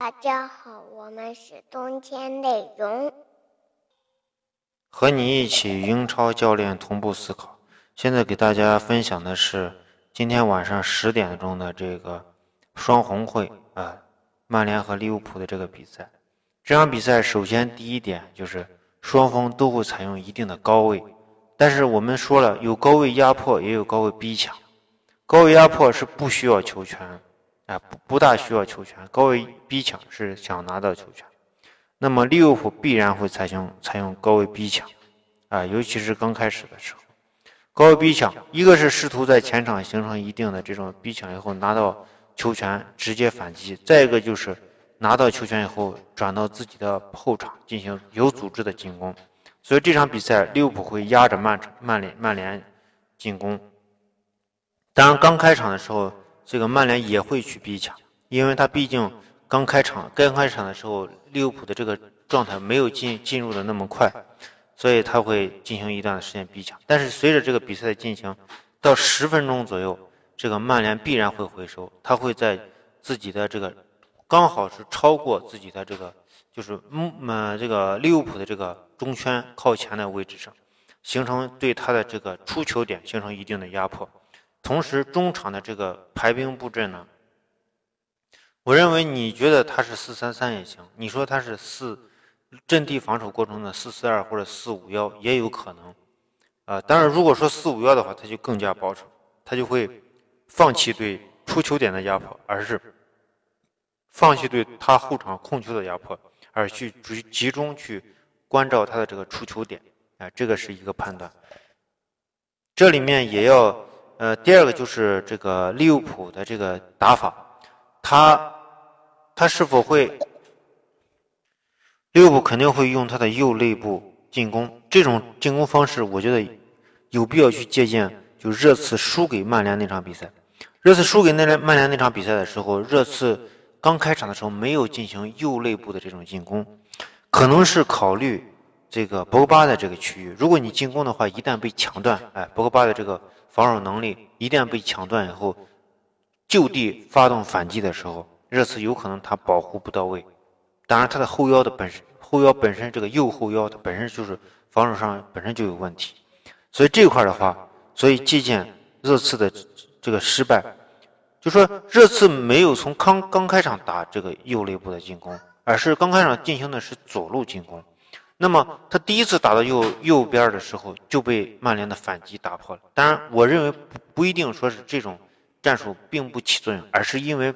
大家好，我们是冬天内容。和你一起英超教练同步思考。现在给大家分享的是今天晚上十点钟的这个双红会啊，曼联和利物浦的这个比赛。这场比赛首先第一点就是双方都会采用一定的高位，但是我们说了，有高位压迫，也有高位逼抢。高位压迫是不需要球权。啊，不不大需要球权，高位逼抢是想拿到球权，那么利物浦必然会采用采用高位逼抢，啊，尤其是刚开始的时候，高位逼抢，一个是试图在前场形成一定的这种逼抢以后拿到球权直接反击，再一个就是拿到球权以后转到自己的后场进行有组织的进攻，所以这场比赛利物浦会压着曼曼联曼联进攻，当然刚开场的时候。这个曼联也会去逼抢，因为他毕竟刚开场，刚开场的时候利物浦的这个状态没有进进入的那么快，所以他会进行一段时间逼抢。但是随着这个比赛的进行，到十分钟左右，这个曼联必然会回收，他会在自己的这个刚好是超过自己的这个就是嗯呃这个利物浦的这个中圈靠前的位置上，形成对他的这个出球点形成一定的压迫。同时，中场的这个排兵布阵呢，我认为你觉得他是四三三也行，你说他是四阵地防守过程的四四二或者四五幺也有可能，啊，当然如果说四五幺的话，他就更加保守，他就会放弃对出球点的压迫，而是放弃对他后场控球的压迫，而去集集中去关照他的这个出球点，啊，这个是一个判断。这里面也要。呃，第二个就是这个利物浦的这个打法，他他是否会利物浦肯定会用他的右内部进攻，这种进攻方式，我觉得有必要去借鉴。就热刺输给曼联那场比赛，热刺输给那曼联那场比赛的时候，热刺刚开场的时候没有进行右内部的这种进攻，可能是考虑这个博格巴的这个区域，如果你进攻的话，一旦被抢断，哎，博格巴的这个。防守能力一旦被抢断以后，就地发动反击的时候，热刺有可能他保护不到位。当然，他的后腰的本身，后腰本身这个右后腰，它本身就是防守上本身就有问题。所以这块的话，所以借鉴热刺的这个失败，就说热刺没有从刚刚开场打这个右肋部的进攻，而是刚开场进行的是左路进攻。那么他第一次打到右右边的时候就被曼联的反击打破了。当然，我认为不不一定说是这种战术并不起作用，而是因为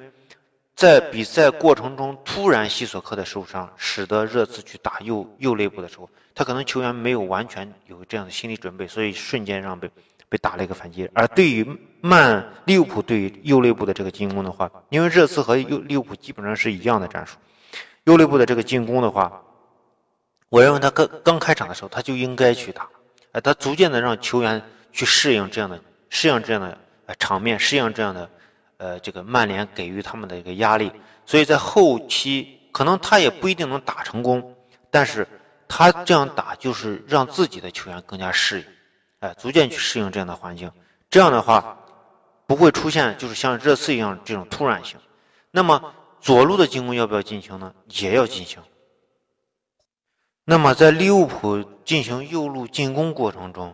在比赛过程中突然西索科的受伤，使得热刺去打右右内部的时候，他可能球员没有完全有这样的心理准备，所以瞬间让被被打了一个反击。而对于曼利物浦对于右内部的这个进攻的话，因为热刺和右利物浦基本上是一样的战术，右内部的这个进攻的话。我认为他刚刚开场的时候，他就应该去打，哎，他逐渐的让球员去适应这样的适应这样的呃场面，适应这样的呃这个曼联给予他们的一个压力，所以在后期可能他也不一定能打成功，但是他这样打就是让自己的球员更加适应，哎，逐渐去适应这样的环境，这样的话不会出现就是像热刺一样这种突然性。那么左路的进攻要不要进行呢？也要进行。那么，在利物浦进行右路进攻过程中，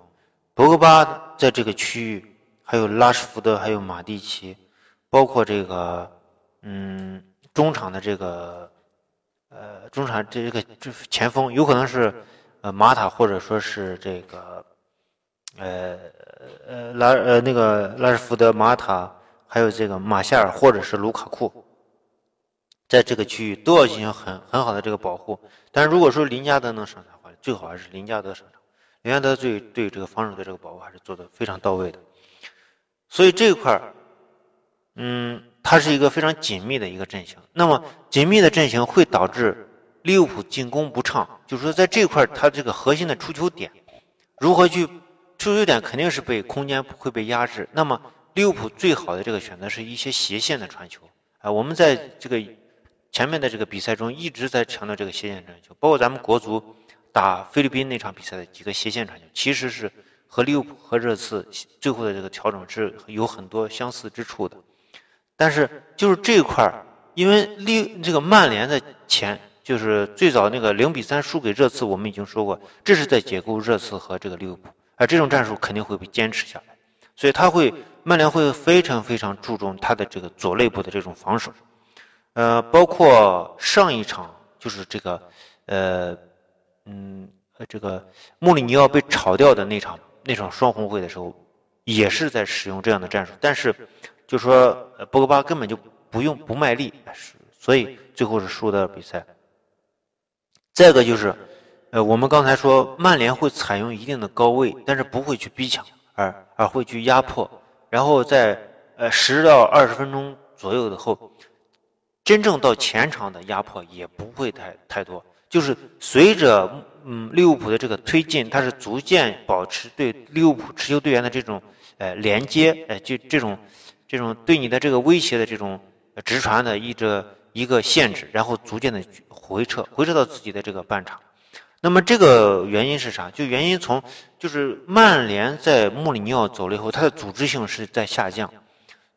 博格巴在这个区域，还有拉什福德，还有马蒂奇，包括这个，嗯，中场的这个，呃，中场这个这前锋，有可能是呃马塔，或者说是这个，呃呃拉呃那个拉什福德、马塔，还有这个马夏尔，或者是卢卡库。在这个区域都要进行很很好的这个保护，但是如果说林加德能上场的话，最好还是林加德上场。林加德对对这个防守的这个保护还是做的非常到位的，所以这一块儿，嗯，它是一个非常紧密的一个阵型。那么紧密的阵型会导致利物浦进攻不畅，就是说在这块儿，它这个核心的出球点如何去出球点肯定是被空间会被压制。那么利物浦最好的这个选择是一些斜线的传球啊，我们在这个。前面的这个比赛中一直在强调这个斜线传球，包括咱们国足打菲律宾那场比赛的几个斜线传球，其实是和利物浦和热刺最后的这个调整是有很多相似之处的。但是就是这一块儿，因为利这个曼联的前就是最早那个零比三输给热刺，我们已经说过，这是在解构热刺和这个利物浦，而这种战术肯定会被坚持下来，所以他会曼联会非常非常注重他的这个左肋部的这种防守，呃，包括上一场就是这个，呃，嗯，这个穆里尼奥被炒掉的那场那场双红会的时候，也是在使用这样的战术，但是就说博格巴根本就。不用不卖力，所以最后是输的比赛。再一个就是，呃，我们刚才说曼联会采用一定的高位，但是不会去逼抢，而而会去压迫，然后在呃十到二十分钟左右的后，真正到前场的压迫也不会太太多，就是随着嗯利物浦的这个推进，它是逐渐保持对利物浦持球队员的这种呃连接，呃就这种这种对你的这个威胁的这种。直传的一这一个限制，然后逐渐的回撤，回撤到自己的这个半场。那么这个原因是啥？就原因从就是曼联在穆里尼奥走了以后，他的组织性是在下降，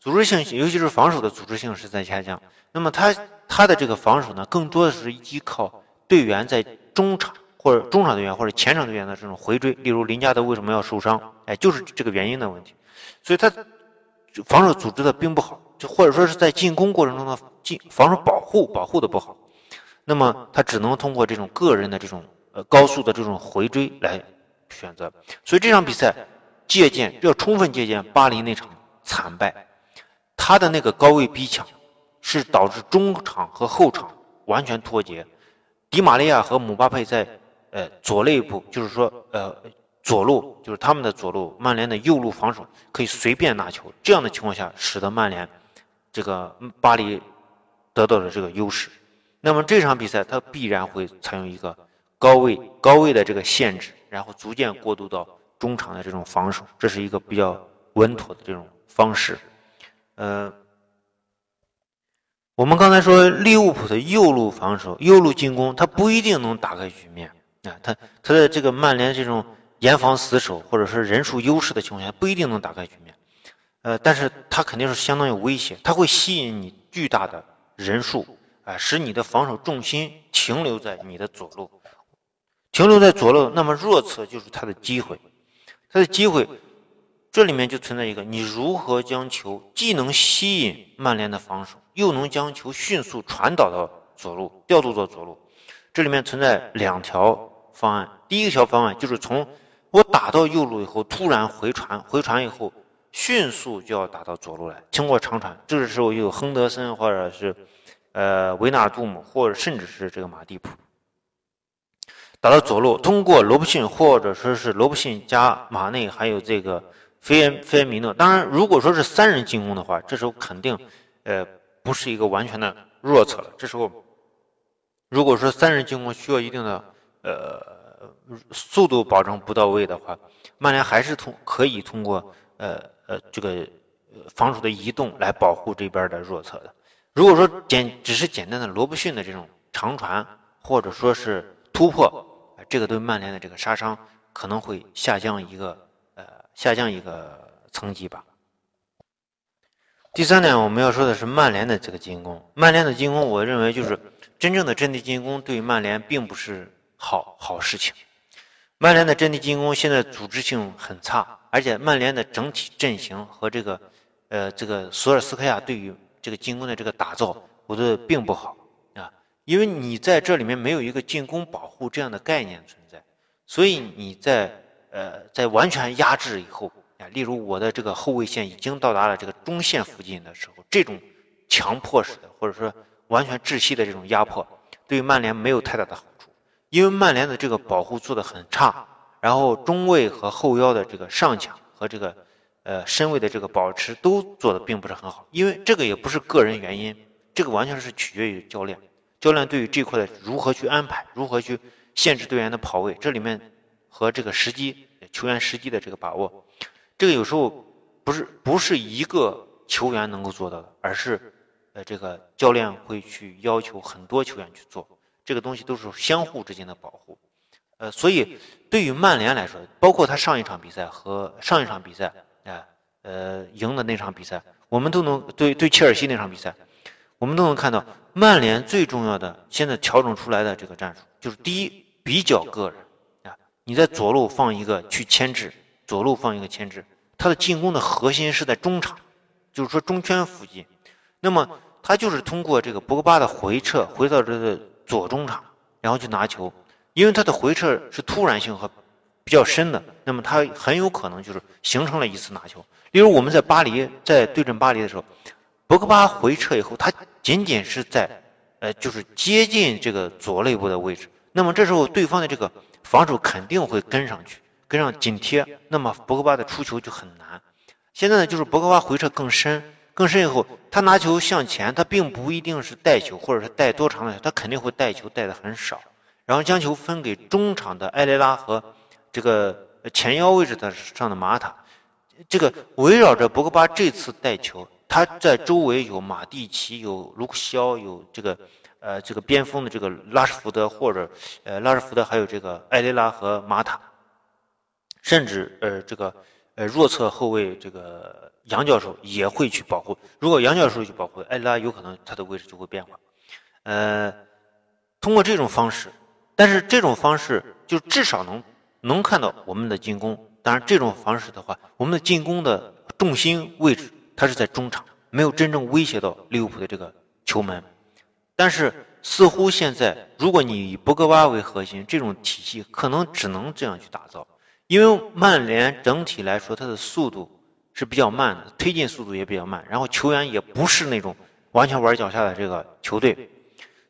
组织性尤其是防守的组织性是在下降。那么他他的这个防守呢，更多的是依靠队员在中场或者中场队员或者前场队员的这种回追。例如林加德为什么要受伤？哎，就是这个原因的问题。所以他防守组织的并不好。就或者说是在进攻过程中的进防守保护保护的不好，那么他只能通过这种个人的这种呃高速的这种回追来选择。所以这场比赛借鉴要充分借鉴巴黎那场惨败，他的那个高位逼抢是导致中场和后场完全脱节。迪玛利亚和姆巴佩在呃左肋部，就是说呃左路就是他们的左路，曼联的右路防守可以随便拿球，这样的情况下使得曼联。这个巴黎得到了这个优势，那么这场比赛他必然会采用一个高位高位的这个限制，然后逐渐过渡到中场的这种防守，这是一个比较稳妥的这种方式。呃，我们刚才说利物浦的右路防守、右路进攻，他不一定能打开局面啊，他他的这个曼联这种严防死守或者是人数优势的情况下，不一定能打开局面。呃，但是他肯定是相当有威胁，他会吸引你巨大的人数，啊，使你的防守重心停留在你的左路，停留在左路，那么弱侧就是他的机会，他的机会，这里面就存在一个，你如何将球既能吸引曼联的防守，又能将球迅速传导到左路，调度到左路，这里面存在两条方案，第一条方案就是从我打到右路以后，突然回传，回传以后。迅速就要打到左路来，经过长传，这个时候有亨德森或者是，呃维纳杜姆，或者甚至是这个马蒂普，打到左路，通过罗布逊或者说是罗布逊加马内，还有这个菲恩菲恩米诺。当然，如果说是三人进攻的话，这时候肯定，呃，不是一个完全的弱侧了。这时候，如果说三人进攻需要一定的呃速度保证不到位的话，曼联还是通可以通过呃。呃，这个防守的移动来保护这边的弱侧的。如果说简只是简单的罗布逊的这种长传或者说是突破，这个对曼联的这个杀伤可能会下降一个呃下降一个层级吧。第三点我们要说的是曼联的这个进攻，曼联的进攻，我认为就是真正的阵地进攻对曼联并不是好好事情。曼联的阵地进攻现在组织性很差。而且曼联的整体阵型和这个，呃，这个索尔斯克亚对于这个进攻的这个打造，我觉得并不好啊，因为你在这里面没有一个进攻保护这样的概念存在，所以你在呃在完全压制以后啊，例如我的这个后卫线已经到达了这个中线附近的时候，这种强迫式的或者说完全窒息的这种压迫，对曼联没有太大的好处，因为曼联的这个保护做的很差。然后中卫和后腰的这个上抢和这个，呃身位的这个保持都做的并不是很好，因为这个也不是个人原因，这个完全是取决于教练，教练对于这块的如何去安排，如何去限制队员的跑位，这里面和这个时机球员时机的这个把握，这个有时候不是不是一个球员能够做到的，而是呃这个教练会去要求很多球员去做，这个东西都是相互之间的保护。呃，所以对于曼联来说，包括他上一场比赛和上一场比赛，啊，呃，赢的那场比赛，我们都能对对切尔西那场比赛，我们都能看到，曼联最重要的现在调整出来的这个战术，就是第一比较个人，你在左路放一个去牵制，左路放一个牵制，他的进攻的核心是在中场，就是说中圈附近，那么他就是通过这个博格巴的回撤回到这个左中场，然后去拿球，因为他的回撤是突然性和比较深的，那么他很有可能就是形成了一次拿球。例如我们在巴黎在对阵巴黎的时候。博格巴回撤以后，他仅仅是在，呃，就是接近这个左肋部的位置。那么这时候对方的这个防守肯定会跟上去，跟上紧贴。那么博格巴的出球就很难。现在呢，就是博格巴回撤更深，更深以后，他拿球向前，他并不一定是带球，或者是带多长的球，他肯定会带球带的很少，然后将球分给中场的埃雷拉和这个前腰位置的上的马塔。这个围绕着博格巴这次带球。他在周围有马蒂奇，有卢克肖，有这个，呃，这个边锋的这个拉什福德，或者，呃，拉什福德还有这个埃雷拉和马塔，甚至呃，这个，呃，弱侧后卫这个杨教授也会去保护。如果杨教授去保护埃雷拉，有可能他的位置就会变化。呃，通过这种方式，但是这种方式就至少能能看到我们的进攻。当然，这种方式的话，我们的进攻的重心位置。它是在中场，没有真正威胁到利物浦的这个球门，但是似乎现在，如果你以博格巴为核心，这种体系可能只能这样去打造，因为曼联整体来说，它的速度是比较慢的，推进速度也比较慢，然后球员也不是那种完全玩脚下的这个球队，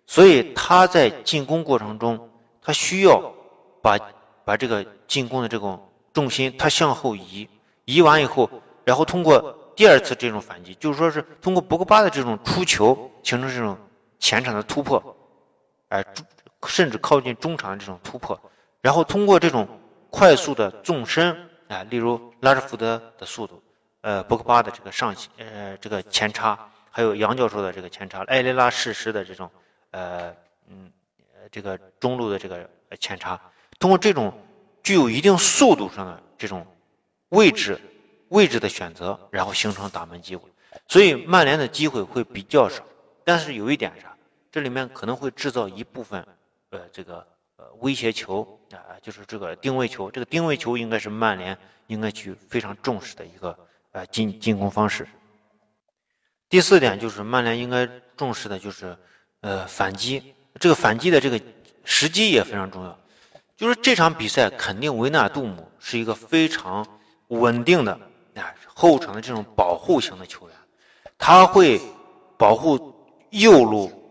所以他在进攻过程中，他需要把把这个进攻的这种重心他向后移，移完以后，然后通过。第二次这种反击，就是说是通过博格巴的这种出球，形成这种前场的突破，哎，甚至靠近中场的这种突破，然后通过这种快速的纵深，啊，例如拉什福德的速度，呃，博格巴的这个上呃，这个前插，还有杨教授的这个前插，埃雷拉适时的这种，呃，嗯，这个中路的这个前插，通过这种具有一定速度上的这种位置。位置的选择，然后形成打门机会，所以曼联的机会会比较少。但是有一点啥，这里面可能会制造一部分，呃，这个呃威胁球啊，就是这个定位球。这个定位球应该是曼联应该去非常重视的一个呃进进攻方式。第四点就是曼联应该重视的就是呃反击，这个反击的这个时机也非常重要。就是这场比赛肯定维纳杜姆是一个非常稳定的。啊，后场的这种保护型的球员，他会保护右路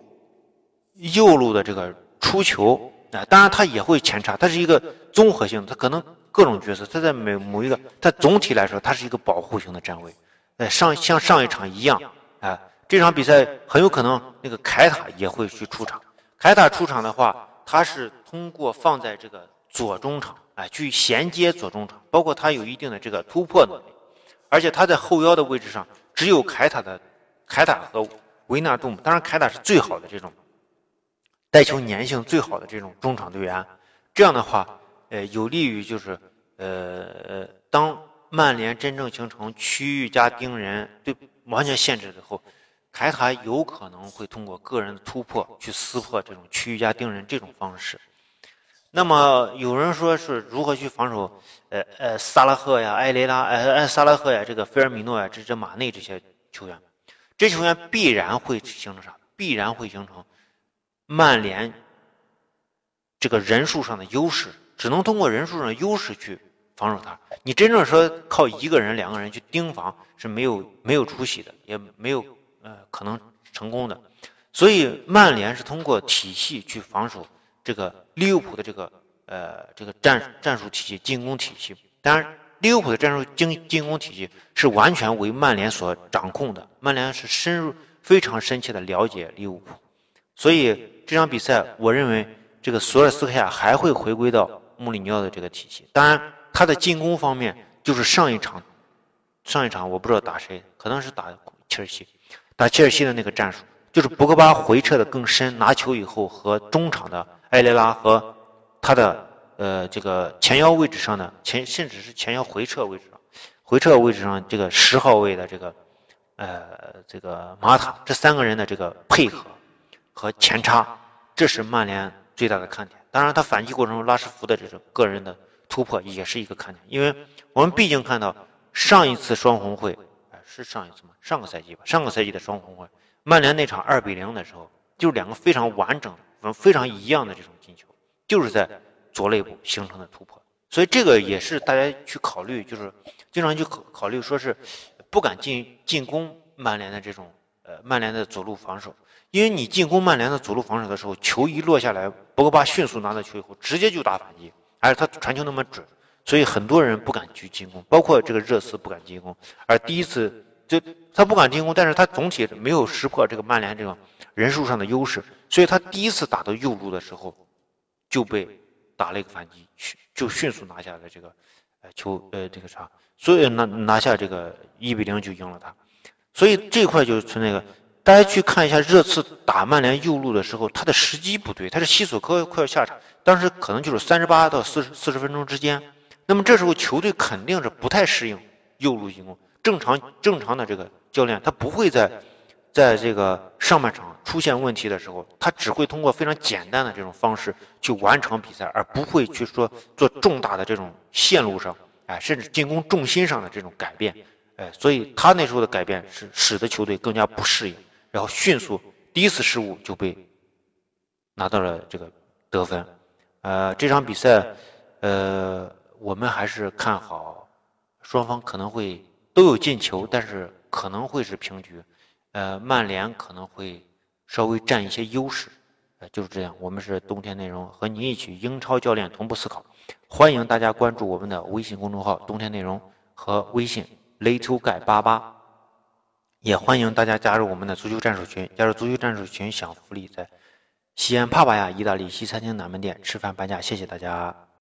右路的这个出球啊，当然他也会前插，他是一个综合性，他可能各种角色，他在每某一个，他总体来说，他是一个保护型的站位。呃，上像上一场一样，啊，这场比赛很有可能那个凯塔也会去出场。凯塔出场的话，他是通过放在这个左中场，哎，去衔接左中场，包括他有一定的这个突破能力。而且他在后腰的位置上，只有凯塔的凯塔和维纳杜姆。当然，凯塔是最好的这种带球粘性最好的这种中场队员。这样的话，呃，有利于就是呃，当曼联真正形成区域加盯人对完全限制之后，凯塔有可能会通过个人的突破去撕破这种区域加盯人这种方式。那么有人说是如何去防守？呃呃，萨拉赫呀，埃雷拉，呃呃，萨拉赫呀，这个菲尔米诺呀，这这马内这些球员，这球员必然会形成啥？必然会形成曼联这个人数上的优势，只能通过人数上的优势去防守他。你真正说靠一个人、两个人去盯防是没有没有出息的，也没有呃可能成功的。所以曼联是通过体系去防守。这个利物浦的这个呃这个战战术体系进攻体系，当然利物浦的战术进进攻体系是完全为曼联所掌控的，曼联是深入非常深切的了解利物浦，所以这场比赛我认为这个索尔斯克亚还会回归到穆里尼奥的这个体系，当然他的进攻方面就是上一场上一场我不知道打谁，可能是打切尔西，打切尔西的那个战术就是博格巴回撤的更深，拿球以后和中场的。埃雷拉和他的呃这个前腰位置上的前，甚至是前腰回撤位置上，回撤位置上这个十号位的这个呃这个马塔这三个人的这个配合和前插，这是曼联最大的看点。当然，他反击过程中拉什福德这种个人的突破也是一个看点，因为我们毕竟看到上一次双红会，哎，是上一次吗？上个赛季吧，上个赛季的双红会，曼联那场二比零的时候，就是两个非常完整、非常一样的这种进球，就是在左肋部形成的突破。所以这个也是大家去考虑，就是经常去考考虑，说是不敢进进攻曼联的这种呃曼联的左路防守。因为你进攻曼联的左路防守的时候，球一落下来，博格巴迅速拿到球以后，直接就打反击，而且他传球那么准，所以很多人不敢去进攻，包括这个热刺不敢进攻。而第一次就他不敢进攻，但是他总体没有识破这个曼联这种人数上的优势，所以他第一次打到右路的时候，就被打了一个反击，就迅速拿下了这个呃球呃这个啥，所以拿拿下这个一比零就赢了他，所以这块就存在一个。大家去看一下热刺打曼联右路的时候，他的时机不对，他是西索科快要下场，当时可能就是三十八到四十四十分钟之间。那么这时候球队肯定是不太适应右路进攻。正常正常的这个教练他不会在在这个上半场出现问题的时候，他只会通过非常简单的这种方式去完成比赛，而不会去说做重大的这种线路上，哎，甚至进攻重心上的这种改变，哎，所以他那时候的改变是使得球队更加不适应。然后迅速第一次失误就被拿到了这个得分，呃，这场比赛，呃，我们还是看好双方可能会都有进球，但是可能会是平局，呃，曼联可能会稍微占一些优势，呃，就是这样。我们是冬天内容，和你一起英超教练同步思考，欢迎大家关注我们的微信公众号“冬天内容”和微信 “little guy 八八”。也欢迎大家加入我们的足球战术群，加入足球战术群享福利，在西安帕帕亚意大利西餐厅南门店吃饭半价，谢谢大家。